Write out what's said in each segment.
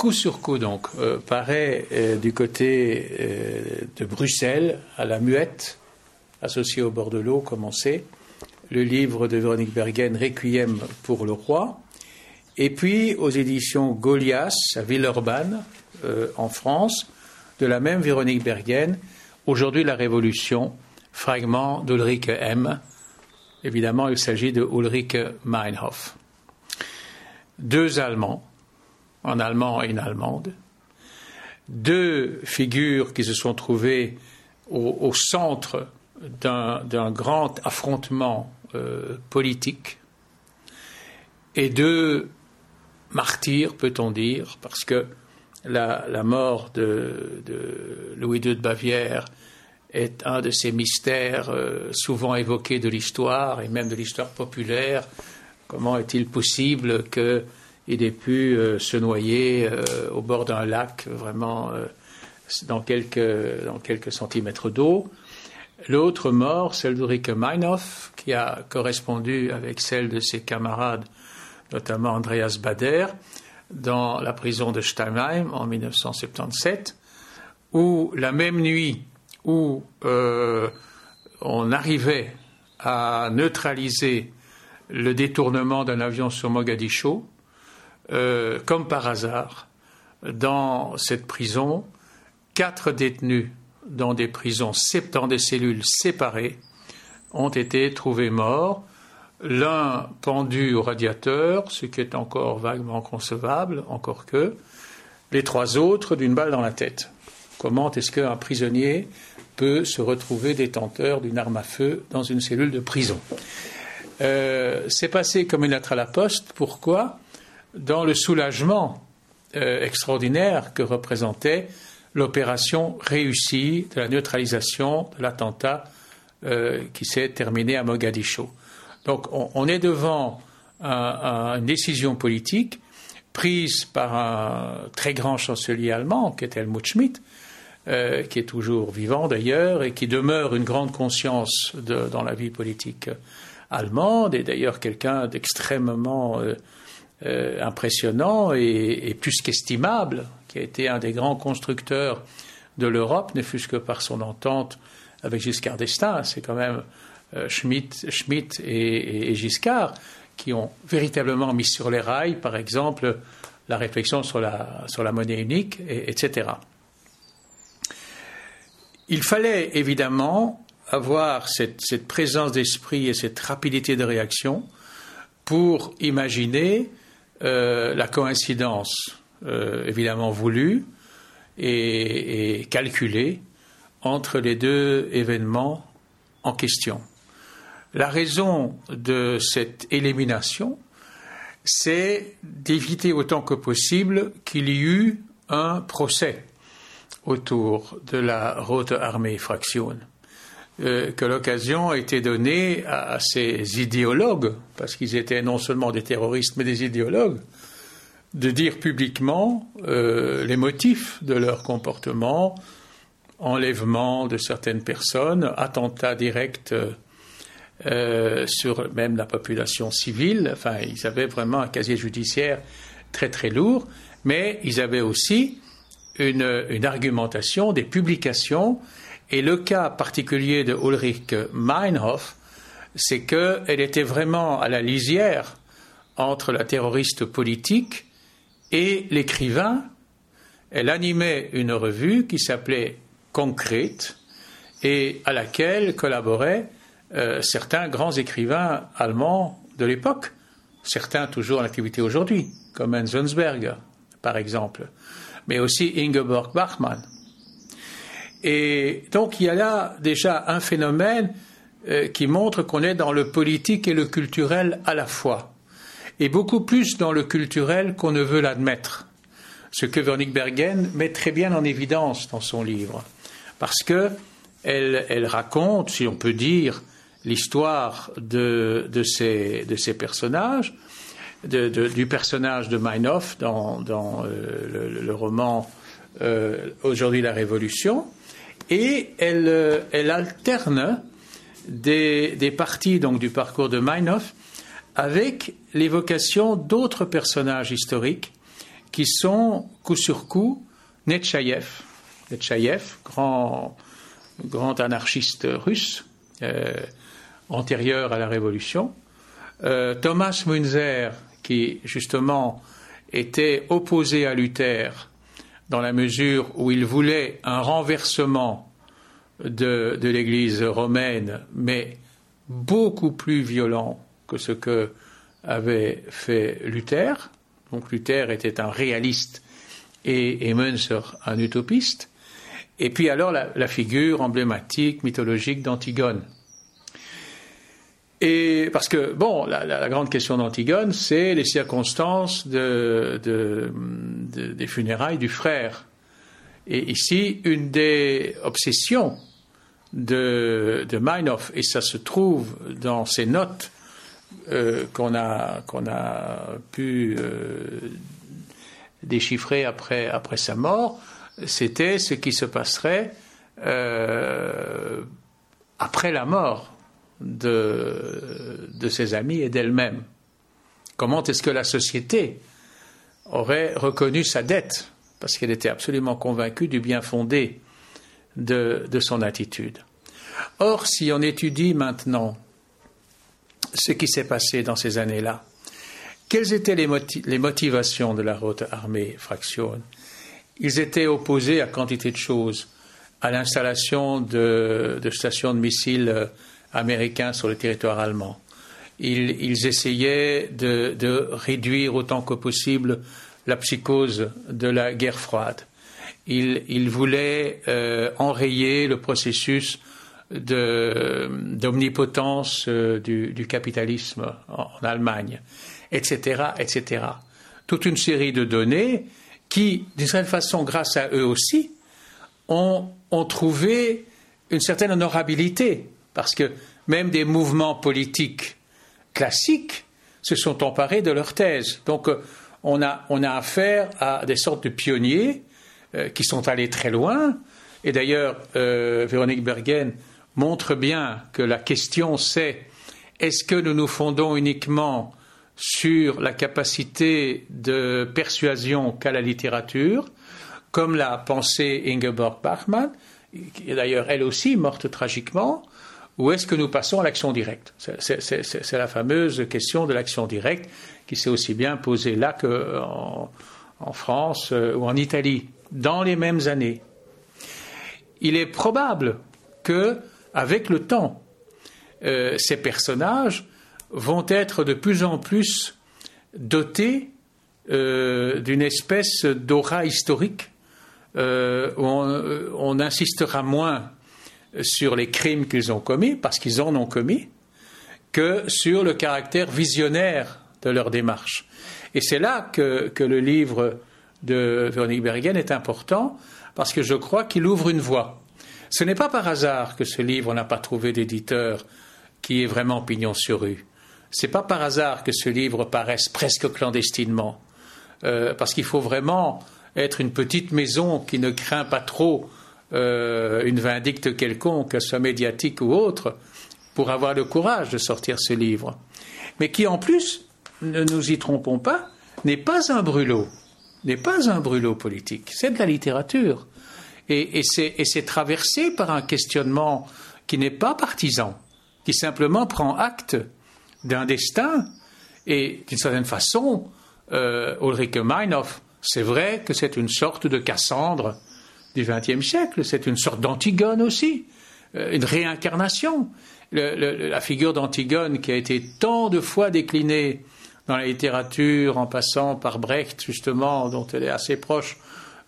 coup sur coup, donc, euh, paraît euh, du côté euh, de Bruxelles, à la Muette, associé au bord de l'eau, comme on sait, le livre de Véronique Bergen, Requiem pour le roi, et puis aux éditions Goliath, à Villeurbanne, en France, de la même Véronique Bergen, Aujourd'hui la Révolution, fragment d'Ulrike M. Évidemment, il s'agit de Ulrike Meinhof. Deux Allemands, en allemand et en allemande, deux figures qui se sont trouvées au, centre d'un grand affrontement euh, politique, et deux martyrs, peut-on dire, parce que la, mort de, Louis II de Bavière est un de ces mystères euh, souvent évoqués de l'histoire et même de l'histoire populaire. Comment est-il possible que il ait pu euh, se noyer euh, au bord d'un lac, vraiment euh, dans, quelques, dans quelques centimètres d'eau. L'autre mort, celle d'Ulrike Meinhof, qui a correspondu avec celle de ses camarades, notamment Andreas Bader, dans la prison de Steinheim en 1977, où la même nuit où on arrivait à neutraliser le détournement d'un avion sur Mogadiscio, euh, comme par hasard, dans cette prison, quatre détenus dans des prisons, des cellules séparées, ont été trouvés morts, l'un pendu au radiateur, ce qui est encore vaguement concevable, encore que, les trois autres d'une balle dans la tête. Comment est-ce qu'un prisonnier peut se retrouver détenteur d'une arme à feu dans une cellule de prison? Euh, C'est passé comme une lettre à la poste. Pourquoi? Dans le soulagement euh, extraordinaire que représentait l'opération réussie de la neutralisation de l'attentat euh, qui s'est terminé à Mogadiscio. Donc on, est devant une décision politique prise par un très grand chancelier allemand qui est Helmut Schmidt, euh, qui est toujours vivant d'ailleurs et qui demeure une grande conscience dans la vie politique allemande et d'ailleurs quelqu'un d'extrêmement euh, impressionnant et, plus qu'estimable, qui a été un des grands constructeurs de l'Europe, ne fût-ce que par son entente avec Giscard d'Estaing. C'est quand même euh, Schmitt, et, Giscard qui ont véritablement mis sur les rails, par exemple, la réflexion sur la, sur la monnaie unique, etc. Il fallait évidemment avoir cette, cette présence d'esprit et cette rapidité de réaction pour imaginer euh, la coïncidence euh, évidemment voulue et, calculée entre les deux événements en question. La raison de cette élimination, c'est d'éviter autant que possible qu'il y eut un procès autour de la Rote Armée Fraction. Euh, que l'occasion a été donnée à, ces idéologues, parce qu'ils étaient non seulement des terroristes, mais des idéologues, de dire publiquement euh, les motifs de leur comportement, enlèvement de certaines personnes, attentats directs euh, sur même la population civile. Enfin, ils avaient vraiment un casier judiciaire très très lourd, mais ils avaient aussi une, une argumentation, des publications et le cas particulier de Ulrich Meinhof, c'est qu'elle était vraiment à la lisière entre la terroriste politique et l'écrivain. Elle animait une revue qui s'appelait Concrete et à laquelle collaboraient euh, certains grands écrivains allemands de l'époque, certains toujours en activité aujourd'hui, comme Enzensberger, par exemple, mais aussi Ingeborg Bachmann. Et donc il y a là déjà un phénomène euh, qui montre qu'on est dans le politique et le culturel à la fois, et beaucoup plus dans le culturel qu'on ne veut l'admettre, ce que Véronique Bergen met très bien en évidence dans son livre, parce que elle, raconte, si on peut dire, l'histoire de, ces, personnages, du personnage de Meinhof dans, euh, le, roman euh, Aujourd'hui la Révolution, et elle, elle alterne des, parties donc, du parcours de Meinhof avec l'évocation d'autres personnages historiques qui sont coup sur coup Netchaïev, Netchaïev, grand, grand anarchiste russe, euh, antérieur à la Révolution, euh, Thomas Münzer, qui justement était opposé à Luther dans la mesure où il voulait un renversement de, l'Église romaine, mais beaucoup plus violent que ce que avait fait Luther. Donc Luther était un réaliste et, et Münzer un utopiste. Et puis alors la, figure emblématique, mythologique d'Antigone. Et parce que, bon, la, grande question d'Antigone, c'est les circonstances de, des funérailles du frère. Et ici, une des obsessions de, de et ça se trouve dans ses notes euh, qu'on a, a pu euh, déchiffrer après, après sa mort, c'était ce qui se passerait euh, après la mort de, de ses amis et d'elle-même. Comment est-ce que la société aurait reconnu sa dette? Parce qu'elle était absolument convaincue du bien fondé de, de son attitude. Or, si on étudie maintenant ce qui s'est passé dans ces années-là, quelles étaient les, motivations de la Haute Armée Fraction? Ils étaient opposés à quantité de choses, à l'installation de, stations de missiles euh, américains sur le territoire allemand. Ils, essayaient de, réduire autant que possible la psychose de la guerre froide. Ils, voulaient euh, enrayer le processus d'omnipotence euh, du, capitalisme en Allemagne etc., etc. Toute une série de données qui, d'une certaine façon, grâce à eux aussi, ont, trouvé une certaine honorabilité, parce que même des mouvements politiques classiques se sont emparés de leur thèse. Donc, euh, on a, on a affaire à des sortes de pionniers euh, qui sont allés très loin. Et d'ailleurs, euh, Véronique Bergen montre bien que la question c'est est-ce que nous nous fondons uniquement sur la capacité de persuasion qu'a la littérature, comme l'a pensé Ingeborg Bachmann, qui est d'ailleurs elle aussi morte tragiquement, ou est-ce que nous passons à l'action directe? C'est la fameuse question de l'action directe qui s'est aussi bien posée là qu'en en France euh, ou en Italie, dans les mêmes années. Il est probable que, avec le temps, euh, ces personnages vont être de plus en plus dotés euh, d'une espèce d'aura historique où on, insistera moins sur les crimes qu'ils ont commis, parce qu'ils en ont commis, que sur le caractère visionnaire de leur démarche. Et c'est là que, que, le livre de Véronique Bergen est important, parce que je crois qu'il ouvre une voie. Ce n'est pas par hasard que ce livre n'a pas trouvé d'éditeur qui est vraiment pignon sur rue. C'est pas par hasard que ce livre paraisse presque clandestinement, euh, parce qu'il faut vraiment être une petite maison qui ne craint pas trop euh, une vindicte quelconque, soit médiatique ou autre, pour avoir le courage de sortir ce livre. Mais qui en plus, ne nous y trompons pas, n'est pas un brûlot, n'est pas un brûlot politique, c'est de la littérature. Et, et c'est traversé par un questionnement qui n'est pas partisan, qui simplement prend acte d'un destin. Et d'une certaine façon, euh, Ulrike Meinhof, c'est vrai que c'est une sorte de Cassandre du XXe siècle, c'est une sorte d'Antigone aussi, euh, une réincarnation. la figure d'Antigone qui a été tant de fois déclinée dans la littérature, en passant par Brecht, justement, dont elle est assez proche,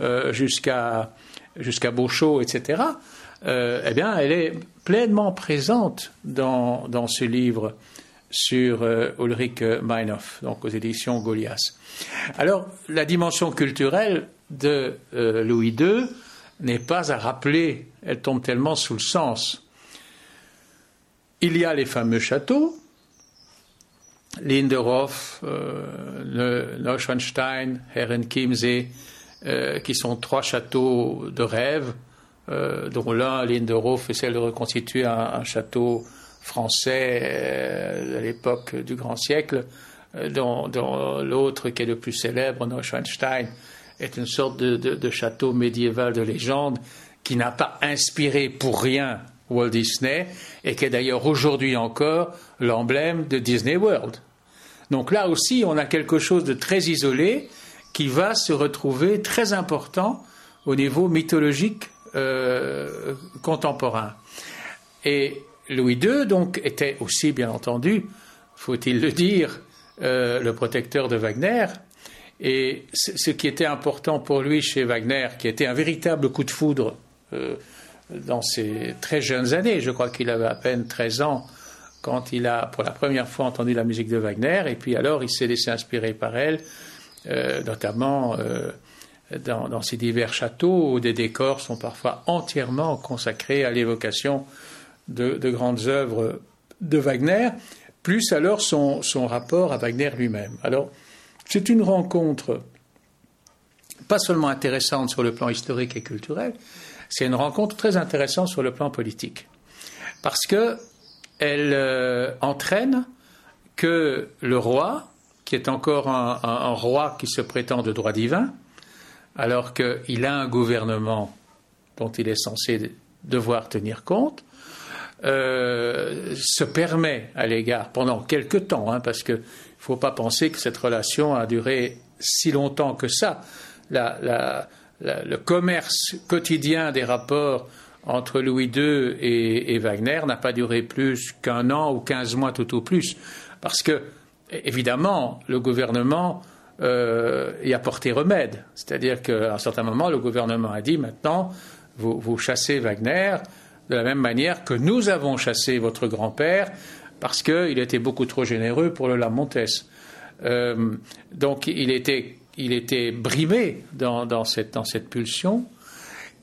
euh, jusqu'à jusqu'à Beauchot, etc., eh bien, elle est pleinement présente dans, dans ce livre sur euh, Ulrich Meinhof, donc aux éditions Goliath. Alors, la dimension culturelle de euh, Louis II n'est pas à rappeler, elle tombe tellement sous le sens. Il y a les fameux châteaux, Linderhof, euh, Neuschwanstein, Herrenchiemsee, euh, qui sont trois châteaux de rêve, dont l'un, Linderhof, essaie de reconstituer un château français euh, à l'époque du grand siècle, dont, l'autre qui est le plus célèbre, Neuschwanstein, est une sorte de, château médiéval de légende qui n'a pas inspiré pour rien Walt Disney et qui est d'ailleurs aujourd'hui encore l'emblème de Disney World. Donc là aussi, on a quelque chose de très isolé qui va se retrouver très important au niveau mythologique euh, contemporain. Et Louis II, donc, était aussi, bien entendu, faut-il le dire, euh, le protecteur de Wagner. Et ce qui était important pour lui chez Wagner, qui était un véritable coup de foudre euh, dans ses très jeunes années, je crois qu'il avait à peine 13 ans quand il a pour la première fois entendu la musique de Wagner, et puis alors il s'est laissé inspirer par elle, euh, notamment dans, ces divers châteaux où des décors sont parfois entièrement consacrés à l'évocation de, de, grandes œuvres de Wagner plus alors son, rapport à Wagner lui-même. Alors, c'est une rencontre pas seulement intéressante sur le plan historique et culturel, c'est une rencontre très intéressante sur le plan politique. Parce qu'elle euh, entraîne que le roi, qui est encore un, roi qui se prétend de droit divin, alors qu'il a un gouvernement dont il est censé devoir tenir compte, euh, se permet à l'égard, pendant quelque temps, hein, parce qu'il ne faut pas penser que cette relation a duré si longtemps que ça, le commerce quotidien des rapports entre Louis II et, Wagner n'a pas duré plus qu'un an ou quinze mois tout au plus, parce que, évidemment, le gouvernement euh, y a porté remède. C'est-à-dire qu'à un certain moment, le gouvernement a dit maintenant, vous chassez Wagner, de la même manière que nous avons chassé votre grand-père parce qu'il était beaucoup trop généreux pour le Lamontès. Euh, donc il était, il était brimé dans, cette, pulsion.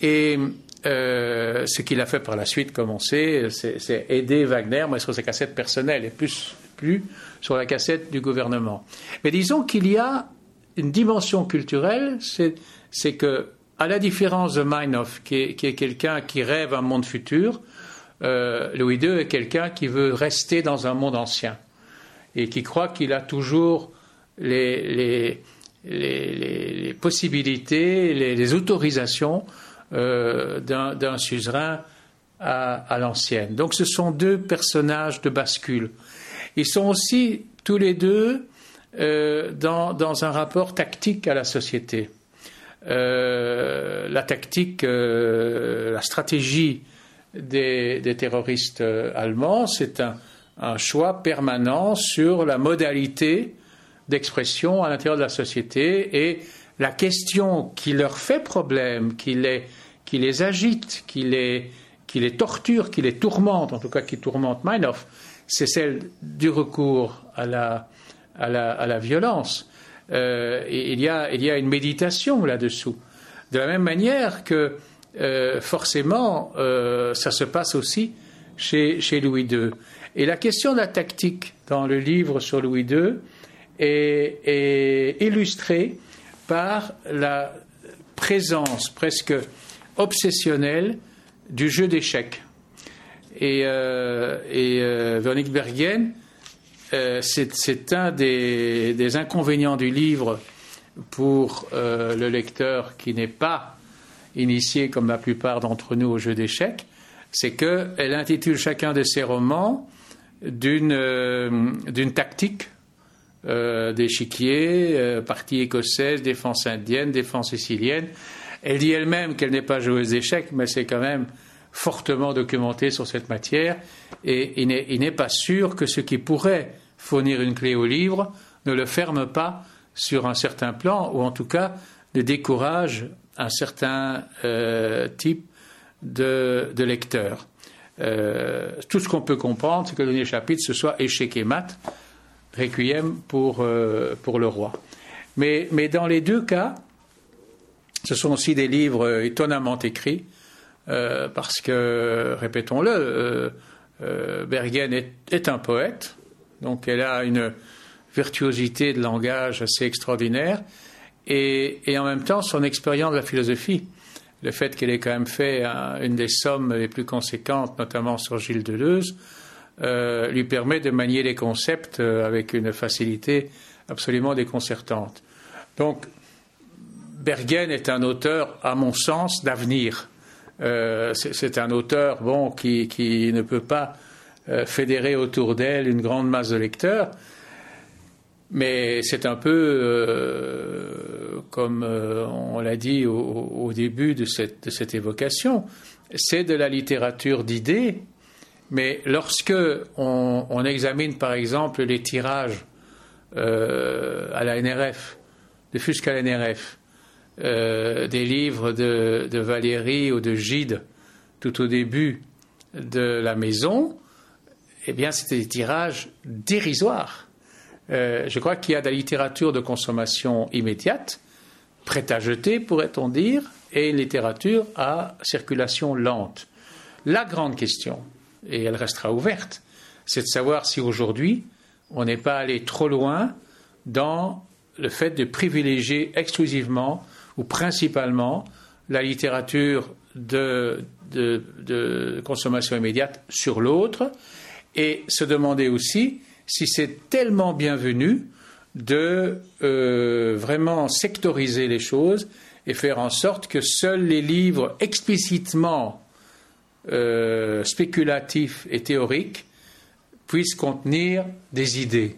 Et euh, ce qu'il a fait par la suite, comme on sait, c'est aider Wagner, mais sur ses cassettes personnelles et plus, plus sur la cassette du gouvernement. Mais disons qu'il y a une dimension culturelle, c'est que à la différence de Meinhof, qui est, quelqu'un qui rêve un monde futur, euh, Louis II est quelqu'un qui veut rester dans un monde ancien et qui croit qu'il a toujours les, possibilités, les, autorisations euh, d'un suzerain à, l'ancienne. Donc ce sont deux personnages de bascule. Ils sont aussi tous les deux euh, dans, un rapport tactique à la société. La tactique, la stratégie des, terroristes euh, allemands, c'est un, choix permanent sur la modalité d'expression à l'intérieur de la société et la question qui leur fait problème, qui les, qui les agite, qui les, qui les torture, qui les tourmente, en tout cas qui tourmente Meinhof, c'est celle du recours à la, à la, à la violence. Euh, il, y a, il y a une méditation là-dessous. De la même manière que euh, forcément, euh, ça se passe aussi chez, Louis II. Et la question de la tactique dans le livre sur Louis II est, illustrée par la présence presque obsessionnelle du jeu d'échecs. Et, euh, euh, Véronique Bergen c'est un des, inconvénients du livre pour le lecteur qui n'est pas initié, comme la plupart d'entre nous, au jeu d'échecs, c'est qu'elle intitule chacun de ses romans d'une euh, tactique d'échiquier, partie écossaise, défense indienne, défense sicilienne. Elle dit elle-même qu'elle n'est pas joueuse d'échecs, mais c'est quand même fortement documenté sur cette matière, et il n'est pas sûr que ce qui pourrait fournir une clé au livre ne le ferme pas sur un certain plan, ou en tout cas ne décourage un certain euh, type de, de lecteur. Euh, tout ce qu'on peut comprendre, c'est que le dernier chapitre, ce soit échec et mat, requiem pour, euh, pour le roi. Mais, mais dans les deux cas, ce sont aussi des livres étonnamment écrits, parce que, répétons-le, Bergen est, est, un poète, donc elle a une virtuosité de langage assez extraordinaire et, en même temps son expérience de la philosophie. Le fait qu'elle ait quand même fait une des sommes les plus conséquentes, notamment sur Gilles Deleuze, lui permet de manier les concepts avec une facilité absolument déconcertante. Donc, Bergen est un auteur, à mon sens, d'avenir. c'est un auteur bon, qui ne peut pas fédérer autour d'elle une grande masse de lecteurs, mais c'est un peu euh, comme euh, on l'a dit au, début de cette, évocation, c'est de la littérature d'idées, mais lorsque on, examine par exemple les tirages euh, à la NRF, de Fusque à la NRF, des livres de, de, Valérie ou de Gide tout au début de la maison, eh bien c'était des tirages dérisoires. Euh, je crois qu'il y a de la littérature de consommation immédiate, prête à jeter, pourrait-on dire, et une littérature à circulation lente. La grande question, et elle restera ouverte, c'est de savoir si aujourd'hui on n'est pas allé trop loin dans le fait de privilégier exclusivement ou principalement la littérature de, de consommation immédiate sur l'autre, et se demander aussi si c'est tellement bienvenu de euh, vraiment sectoriser les choses et faire en sorte que seuls les livres explicitement euh, spéculatifs et théoriques puissent contenir des idées.